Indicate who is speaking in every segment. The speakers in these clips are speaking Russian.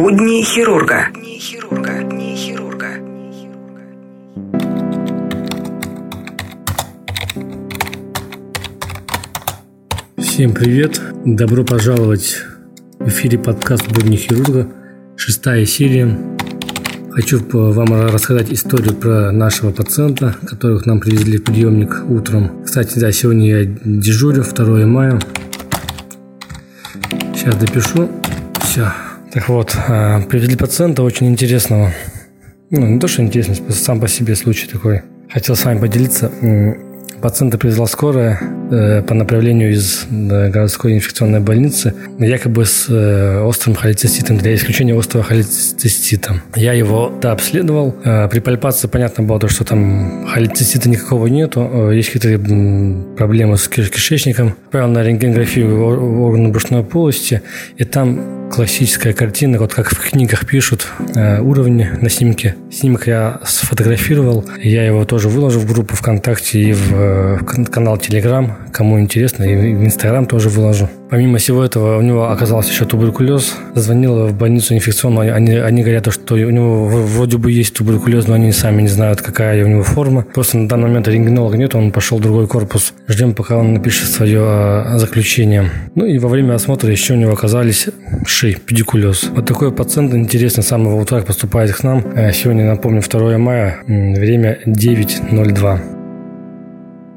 Speaker 1: Будни хирурга.
Speaker 2: Всем привет! Добро пожаловать в эфире подкаст «Будни хирурга», шестая серия. Хочу вам рассказать историю про нашего пациента, которых нам привезли в приемник утром. Кстати, да, сегодня я дежурю, 2 мая. Сейчас допишу. Все. Так вот, а, привезли пациента очень интересного. Ну, не то, что интересный, сам по себе случай такой. Хотел с вами поделиться. Пациента привезла скорая э, по направлению из э, городской инфекционной больницы, якобы с э, острым холециститом, для исключения острого холецистита. Я его да, обследовал. Э, при пальпации понятно было, то, что там холецистита никакого нету. Э, есть какие-то проблемы с кишечником. Отправил на рентгенографию органа брюшной полости, и там классическая картина, вот как в книгах пишут, э, уровни на снимке. Снимок я сфотографировал, я его тоже выложил в группу ВКонтакте и в Э, канал Telegram, кому интересно, и в Инстаграм тоже выложу. Помимо всего этого, у него оказался еще туберкулез. Звонил в больницу инфекционную, они, они говорят, что у него вроде бы есть туберкулез, но они сами не знают, какая у него форма. Просто на данный момент рентгенолога нет, он пошел в другой корпус. Ждем, пока он напишет свое а, заключение. Ну и во время осмотра еще у него оказались ши, педикулез. Вот такой пациент, интересно, с самого утра поступает к нам. Э, сегодня, напомню, 2 мая, время 9.02.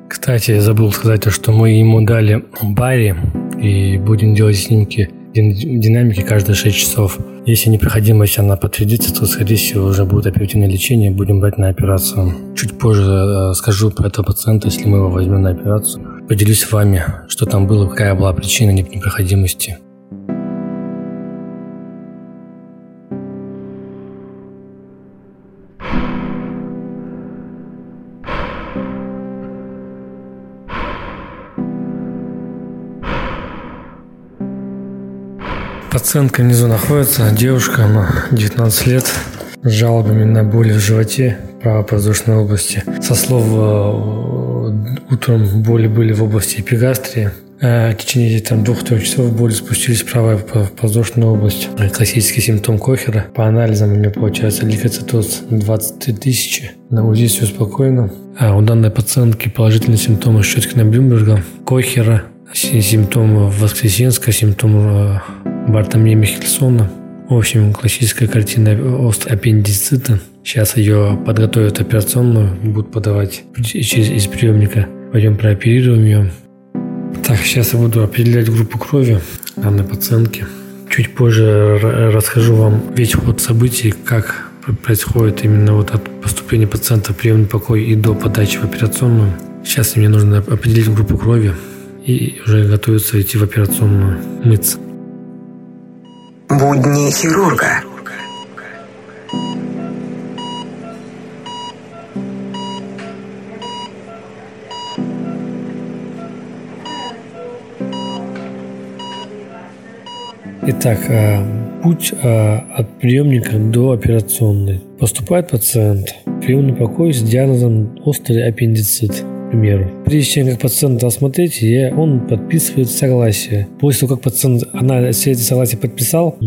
Speaker 2: Кстати, я забыл сказать, что мы ему дали Барри и будем делать снимки динамики каждые 6 часов. Если непроходимость она подтвердится, то, скорее всего, уже будет оперативное лечение, будем брать на операцию. Чуть позже э, скажу про этого пациента, если мы его возьмем на операцию. Поделюсь с вами, что там было, какая была причина непроходимости. Пациентка внизу находится, девушка, она 19 лет, с жалобами на боли в животе, правопоздушной области. Со слов э, утром боли были в области эпигастрии. Э, в течение там, двух-трех часов боли спустились в правую подвздошную область. Классический симптом Кохера. По анализам у меня получается лейкоцитоз 23 тысячи. На УЗИ все спокойно. А у данной пациентки положительные симптомы Щеткина Блюмберга, Кохера, симптомы Воскресенска, симптомы Бартомея Михельсона. В общем, классическая картина аппендицита. Сейчас ее подготовят операционную, будут подавать через из приемника. Пойдем прооперируем ее. Так, сейчас я буду определять группу крови данной пациентки. Чуть позже расскажу вам весь ход событий, как происходит именно вот от поступления пациента в приемный покой и до подачи в операционную. Сейчас мне нужно определить группу крови и уже готовиться идти в операционную, мыться.
Speaker 1: Будни хирурга.
Speaker 2: Итак, э, путь э, от приемника до операционной. Поступает пациент в приемный покой с диагнозом острый аппендицит примеру. Прежде чем как пациента осмотреть, я, он подписывает согласие. После того, как пациент она все эти согласия подписал,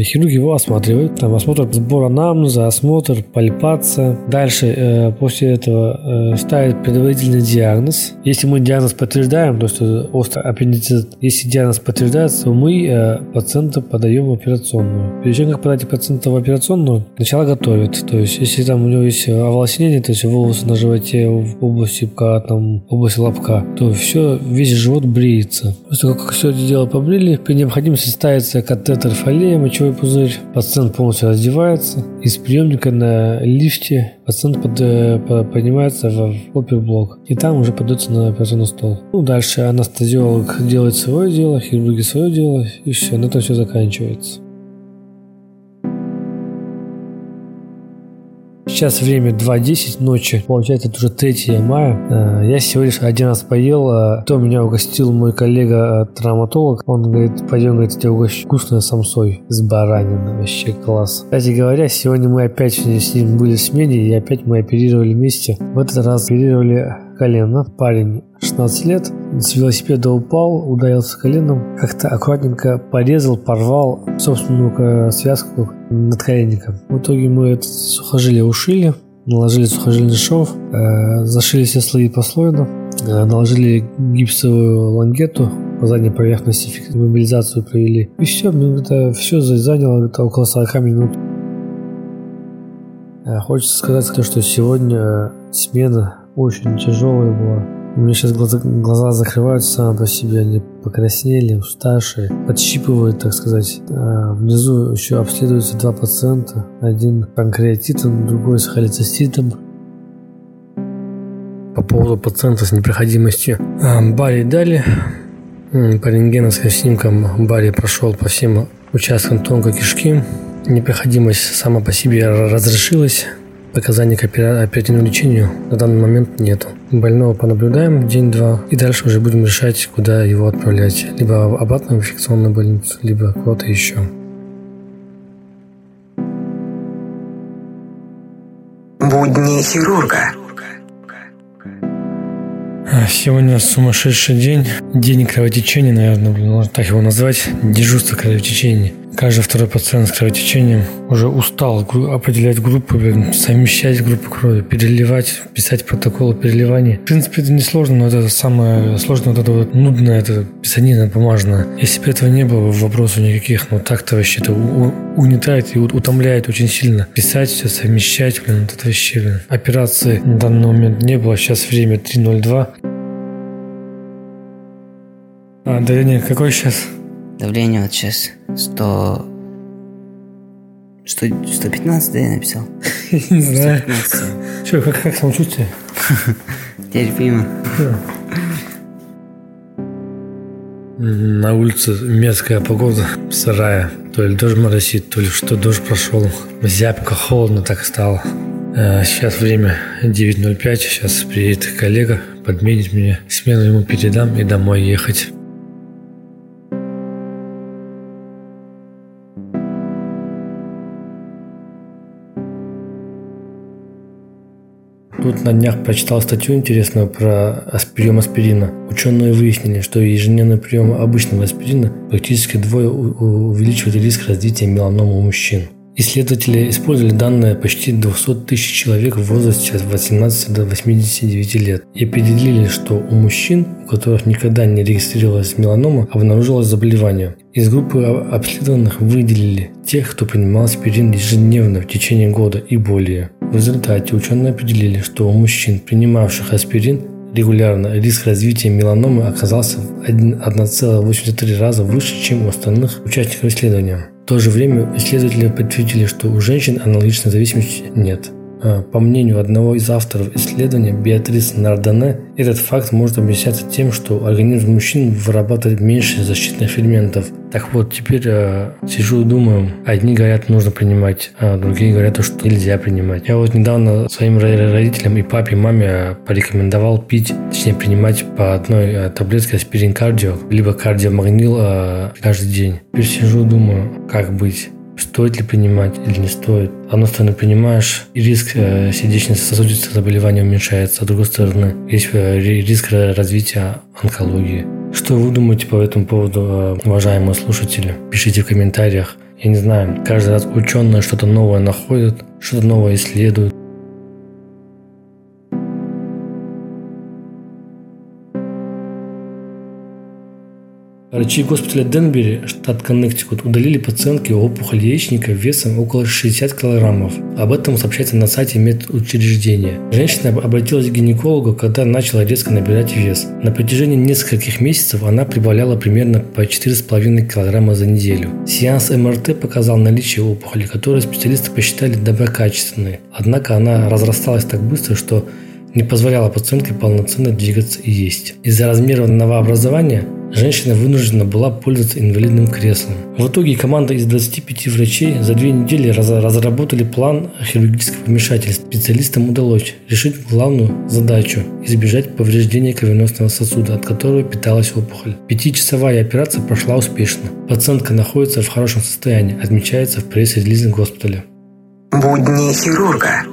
Speaker 2: хирург его осматривает. Там осмотр сбор анамнеза, осмотр, пальпация. Дальше, э, после этого, э, ставит предварительный диагноз. Если мы диагноз подтверждаем, то что острый аппендицит, если диагноз подтверждается, то мы э, пациента подаем в операционную. Перед тем, как подать пациента в операционную, сначала готовят. То есть, если там у него есть оволосенение, то есть волосы на животе в области там область лобка, то все, весь живот бреется. После того, как все это дело побрили, при необходимости ставится катетер фолия, мочевой пузырь, пациент полностью раздевается, из приемника на лифте пациент под, э, поднимается в оперблок, и там уже подается на операционный стол. Ну, дальше анестезиолог делает свое дело, хирурги свое дело, и все, на этом все заканчивается. Сейчас время 2.10 ночи, получается это уже 3 мая. Э, я сегодня лишь один раз поел, а то меня угостил мой коллега-травматолог. Э, Он говорит, пойдем, говорит, тебе угощу вкусной самсой с бараниной, вообще класс. Кстати говоря, сегодня мы опять с ним были в смене, и опять мы оперировали вместе. В этот раз оперировали колено. Парень 16 лет, с велосипеда упал, ударился коленом, как-то аккуратненько порезал, порвал собственную связку над коленником. В итоге мы это сухожилие ушили, наложили сухожильный шов, э, зашили все слои послойно, э, наложили гипсовую лангету по задней поверхности, мобилизацию провели. И все, это все заняло это около 40 минут. Э, хочется сказать, что сегодня смена очень тяжелая была. У меня сейчас глаза, глаза закрываются сами по себе, они покраснели, уставшие, подщипывают, так сказать. А внизу еще обследуются два пациента. Один панкреатитом, другой с холециститом. По поводу пациента с непроходимостью. А, Барри дали. По рентгеновским снимкам Барри прошел по всем участкам тонкой кишки. Непроходимость сама по себе разрешилась. Показаний к оперативному лечению на данный момент нету. Больного понаблюдаем день-два и дальше уже будем решать, куда его отправлять. Либо обратно в инфекционную больницу, либо куда-то еще.
Speaker 1: Будни хирурга.
Speaker 2: А, сегодня сумасшедший день. День кровотечения, наверное, можно так его назвать. Дежурство кровотечения. Каждый второй пациент с кровотечением уже устал определять группы, совмещать группы крови, переливать, писать протоколы переливания. В принципе, это не сложно, но это самое сложное, вот это вот нудное, это писанина бумажная. Если бы этого не было, вопросов никаких, но так-то вообще это угнетает и утомляет очень сильно. Писать все, совмещать, блин, вот это вообще, блин. Операции на данный момент не было, сейчас время 3.02. А, давление какое сейчас?
Speaker 3: Давление вот сейчас 100... 100 115, да, я написал?
Speaker 2: Не знаю. Что, как, как самочувствие?
Speaker 3: Терпимо.
Speaker 2: На улице мерзкая погода, сырая. То ли дождь моросит, то ли что дождь прошел. Зябко, холодно так стало. Э, сейчас время 9.05, сейчас приедет коллега, подменит меня. Смену ему передам и домой ехать. Тут на днях прочитал статью интересную про прием аспирина. Ученые выяснили, что ежедневный прием обычного аспирина практически двое увеличивает риск развития меланомы у мужчин. Исследователи использовали данные почти 200 тысяч человек в возрасте от 18 до 89 лет и определили, что у мужчин, у которых никогда не регистрировалась меланома, обнаружилось заболевание. Из группы обследованных выделили тех, кто принимал аспирин ежедневно в течение года и более. В результате ученые определили, что у мужчин, принимавших аспирин, регулярно риск развития меланомы оказался в 1,83 раза выше, чем у остальных участников исследования. В то же время исследователи подтвердили, что у женщин аналогичной зависимости нет. А, по мнению одного из авторов исследования, Беатрис Нардане, этот факт может объясняться тем, что организм мужчин вырабатывает меньше защитных ферментов. Так вот, теперь э, сижу и думаю, одни говорят, нужно принимать, а другие говорят, что нельзя принимать. Я вот недавно своим родителям и папе, и маме порекомендовал пить, точнее принимать по одной э, таблетке аспирин кардио, либо кардиомагнил э, каждый день. Теперь сижу и думаю, как быть. Стоит ли принимать или не стоит? С одной стороны, понимаешь, риск э, сердечно-сосудистых заболеваний уменьшается, а с другой стороны, есть э, риск развития онкологии. Что вы думаете по этому поводу, э, уважаемые слушатели? Пишите в комментариях. Я не знаю, каждый раз ученые что-то новое находят, что-то новое исследуют. Врачи госпиталя Денбери, штат Коннектикут, удалили пациентке опухоль яичника весом около 60 килограммов. Об этом сообщается на сайте медучреждения. Женщина обратилась к гинекологу, когда начала резко набирать вес. На протяжении нескольких месяцев она прибавляла примерно по 4,5 килограмма за неделю. Сеанс МРТ показал наличие опухоли, которую специалисты посчитали доброкачественной. Однако она разрасталась так быстро, что не позволяла пациентке полноценно двигаться и есть. Из-за размера новообразования женщина вынуждена была пользоваться инвалидным креслом. В итоге команда из 25 врачей за две недели раз разработали план хирургического вмешательства. Специалистам удалось решить главную задачу – избежать повреждения кровеносного сосуда, от которого питалась опухоль. Пятичасовая операция прошла успешно. Пациентка находится в хорошем состоянии, отмечается в пресс-релизе госпиталя.
Speaker 1: Будни хирурга.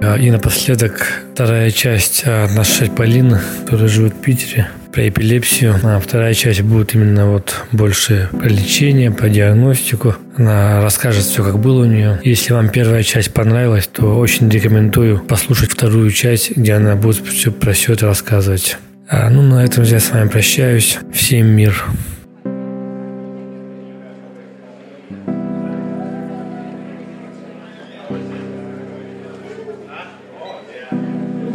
Speaker 2: А, и напоследок вторая часть от нашей Полины, которая живет в Питере, про эпилепсию. А вторая часть будет именно вот больше про лечение, про диагностику. Она расскажет все, как было у нее. Если вам первая часть понравилась, то очень рекомендую послушать вторую часть, где она будет все про все это рассказывать. А, ну, на этом я с вами прощаюсь. Всем мир.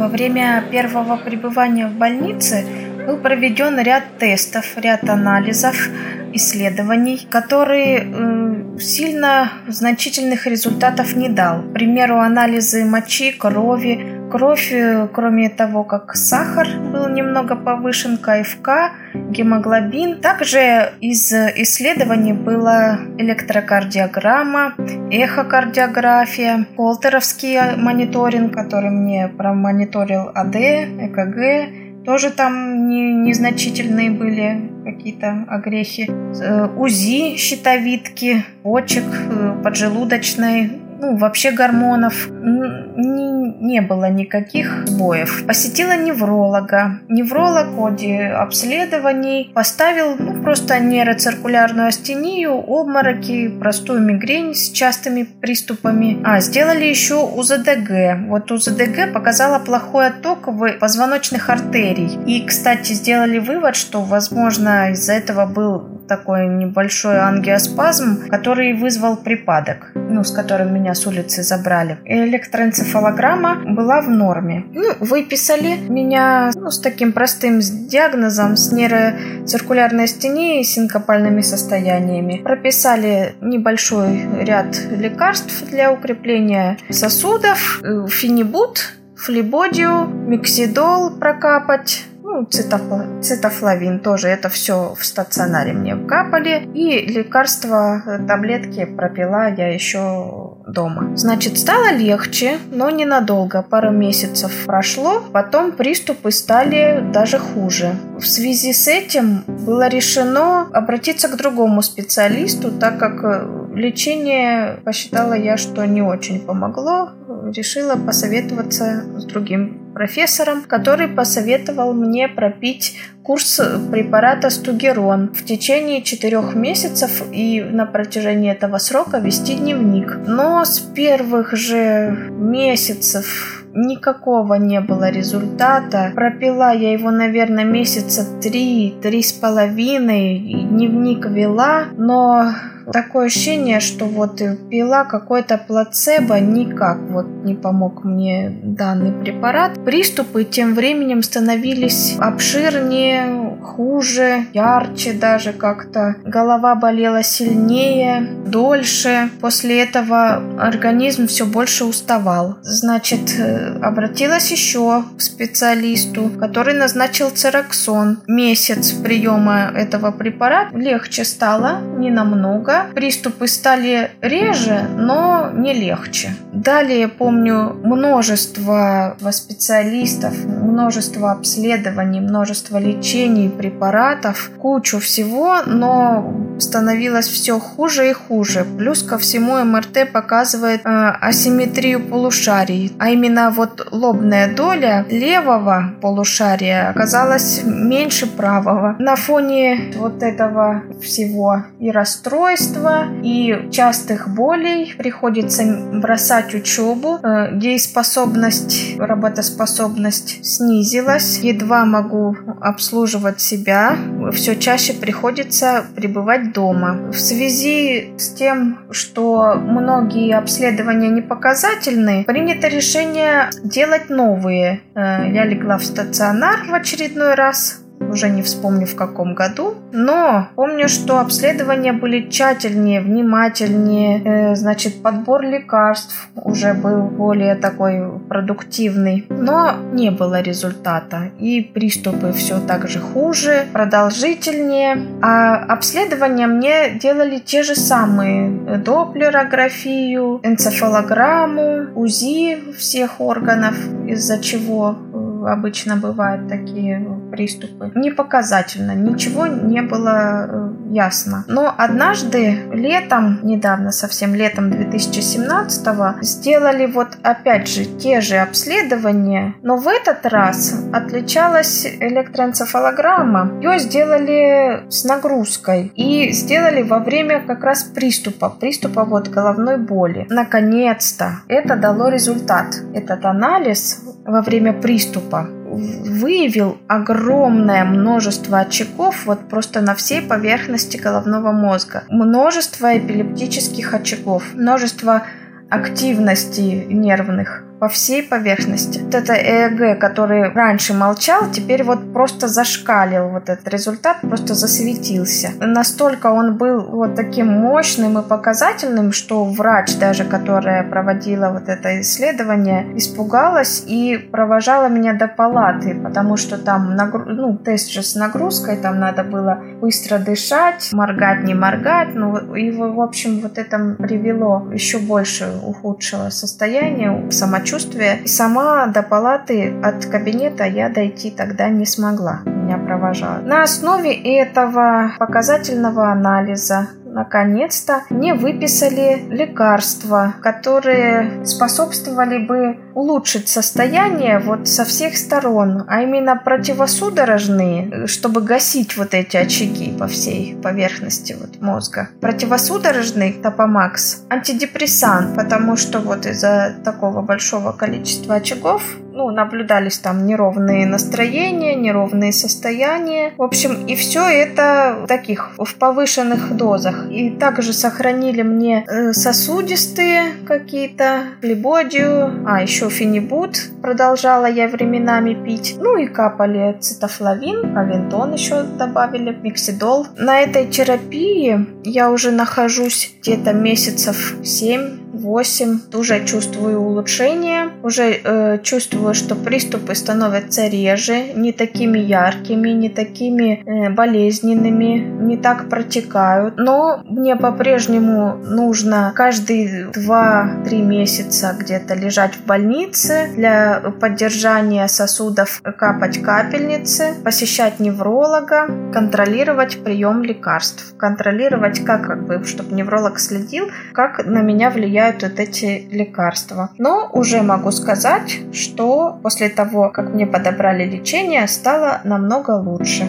Speaker 4: Во время первого пребывания в больнице был проведен ряд тестов, ряд анализов, исследований, которые э, сильно значительных результатов не дал. К примеру, анализы мочи, крови, кровь, э, кроме того, как сахар был немного повышен, КФК, гемоглобин. Также из исследований была электрокардиограмма, эхокардиография, полтеровский мониторинг, который мне промониторил АД, ЭКГ, тоже там не, незначительные были какие-то огрехи. Э, УЗИ щитовидки, почек, э, поджелудочной, ну, вообще гормонов не, не было никаких сбоев. Посетила невролога. Невролог в ходе обследований поставил ну, просто нейроциркулярную астению, обмороки, простую мигрень с частыми приступами. А, сделали еще УЗДГ. Вот УЗДГ показала плохой отток в позвоночных артерий. И, кстати, сделали вывод, что, возможно, из-за этого был такой небольшой ангиоспазм, который вызвал припадок, ну, с которым меня с улицы забрали. Электроэнцефалограмма была в норме. Ну, выписали меня ну, с таким простым диагнозом, с нейроциркулярной астенией и синкопальными состояниями. Прописали небольшой ряд лекарств для укрепления сосудов, э, фенибут, флебодию, миксидол прокапать, ну, цитофла, цитофлавин тоже, это все в стационаре мне капали. И лекарства, э, таблетки пропила я еще дома. Значит, стало легче, но ненадолго, пару месяцев прошло, потом приступы стали даже хуже. В связи с этим было решено обратиться к другому специалисту, так как э, лечение посчитала я, что не очень помогло. Решила посоветоваться с другим профессором, который посоветовал мне пропить курс препарата Стугерон в течение четырех месяцев и на протяжении этого срока вести дневник. Но с первых же месяцев никакого не было результата. Пропила я его, наверное, месяца три, три с половиной, дневник вела, но такое ощущение, что вот пила какой-то плацебо, никак вот не помог мне данный препарат. Приступы тем временем становились обширнее, хуже, ярче даже как-то. Голова болела сильнее, дольше. После этого организм все больше уставал. Значит, э, обратилась еще к специалисту, который назначил цероксон. Месяц приема этого препарата легче стало, не намного много. Приступы стали реже, но не легче. Далее помню множество специалистов, множество обследований, множество лечений, препаратов, кучу всего, но становилось все хуже и хуже. Плюс ко всему МРТ показывает э, асимметрию полушарий, а именно вот лобная доля левого полушария оказалась меньше правого. На фоне вот этого всего и расстройства, и частых болей приходится бросать учебу. Э, дееспособность, работоспособность снизилась. Едва могу обслуживать себя. Все чаще приходится пребывать дома. В связи с тем, что многие обследования не показательны, принято решение делать новые. Э, я легла в стационар в очередной раз, уже не вспомню в каком году. Но помню, что обследования были тщательнее, внимательнее. Э, значит, подбор лекарств уже был более такой продуктивный. Но не было результата. И приступы все так же хуже, продолжительнее. А обследования мне делали те же самые. Доплерографию, энцефалограмму, УЗИ всех органов, из-за чего обычно бывают такие приступы. Не показательно, ничего не было э, ясно. Но однажды летом, недавно совсем летом 2017 сделали вот опять же те же обследования, но в этот раз отличалась электроэнцефалограмма. Ее сделали с нагрузкой и сделали во время как раз приступа, приступа вот головной боли. Наконец-то это дало результат. Этот анализ во время приступа выявил огромное множество очагов вот просто на всей поверхности головного мозга. Множество эпилептических очагов, множество активностей нервных по всей поверхности. Вот это ЭЭГ, который раньше молчал, теперь вот просто зашкалил вот этот результат, просто засветился. Настолько он был вот таким мощным и показательным, что врач даже, которая проводила вот это исследование, испугалась и провожала меня до палаты, потому что там нагру... ну, тест же с нагрузкой, там надо было быстро дышать, моргать, не моргать, ну и в общем вот это привело еще больше ухудшило состояние, самочувствие самочувствие. И сама до палаты от кабинета я дойти тогда не смогла. Меня провожала. На основе этого показательного анализа наконец-то мне выписали лекарства, которые способствовали бы улучшить состояние вот со всех сторон, а именно противосудорожные, чтобы гасить вот эти очаги по всей поверхности вот мозга. Противосудорожный топомакс, антидепрессант, потому что вот из-за такого большого количества очагов ну, наблюдались там неровные настроения, неровные состояния. В общем, и все это в таких, в повышенных дозах. И также сохранили мне э, сосудистые какие-то, либодию, а еще фенибут продолжала я временами пить. Ну и капали цитофлавин, авентон еще добавили, миксидол. На этой терапии я уже нахожусь где-то месяцев 7 8 уже чувствую улучшение, уже э, чувствую, что приступы становятся реже, не такими яркими, не такими э, болезненными, не так протекают. Но мне по-прежнему нужно каждые 2-3 месяца где-то лежать в больнице для поддержания сосудов, капать капельницы, посещать невролога, контролировать прием лекарств, контролировать как, как бы, чтобы невролог следил, как на меня влияют помогают вот эти лекарства. Но уже могу сказать, что после того, как мне подобрали лечение, стало намного лучше.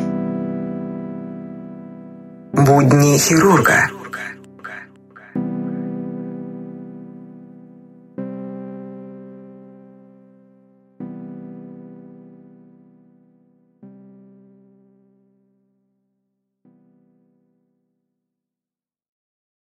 Speaker 1: Будни хирурга.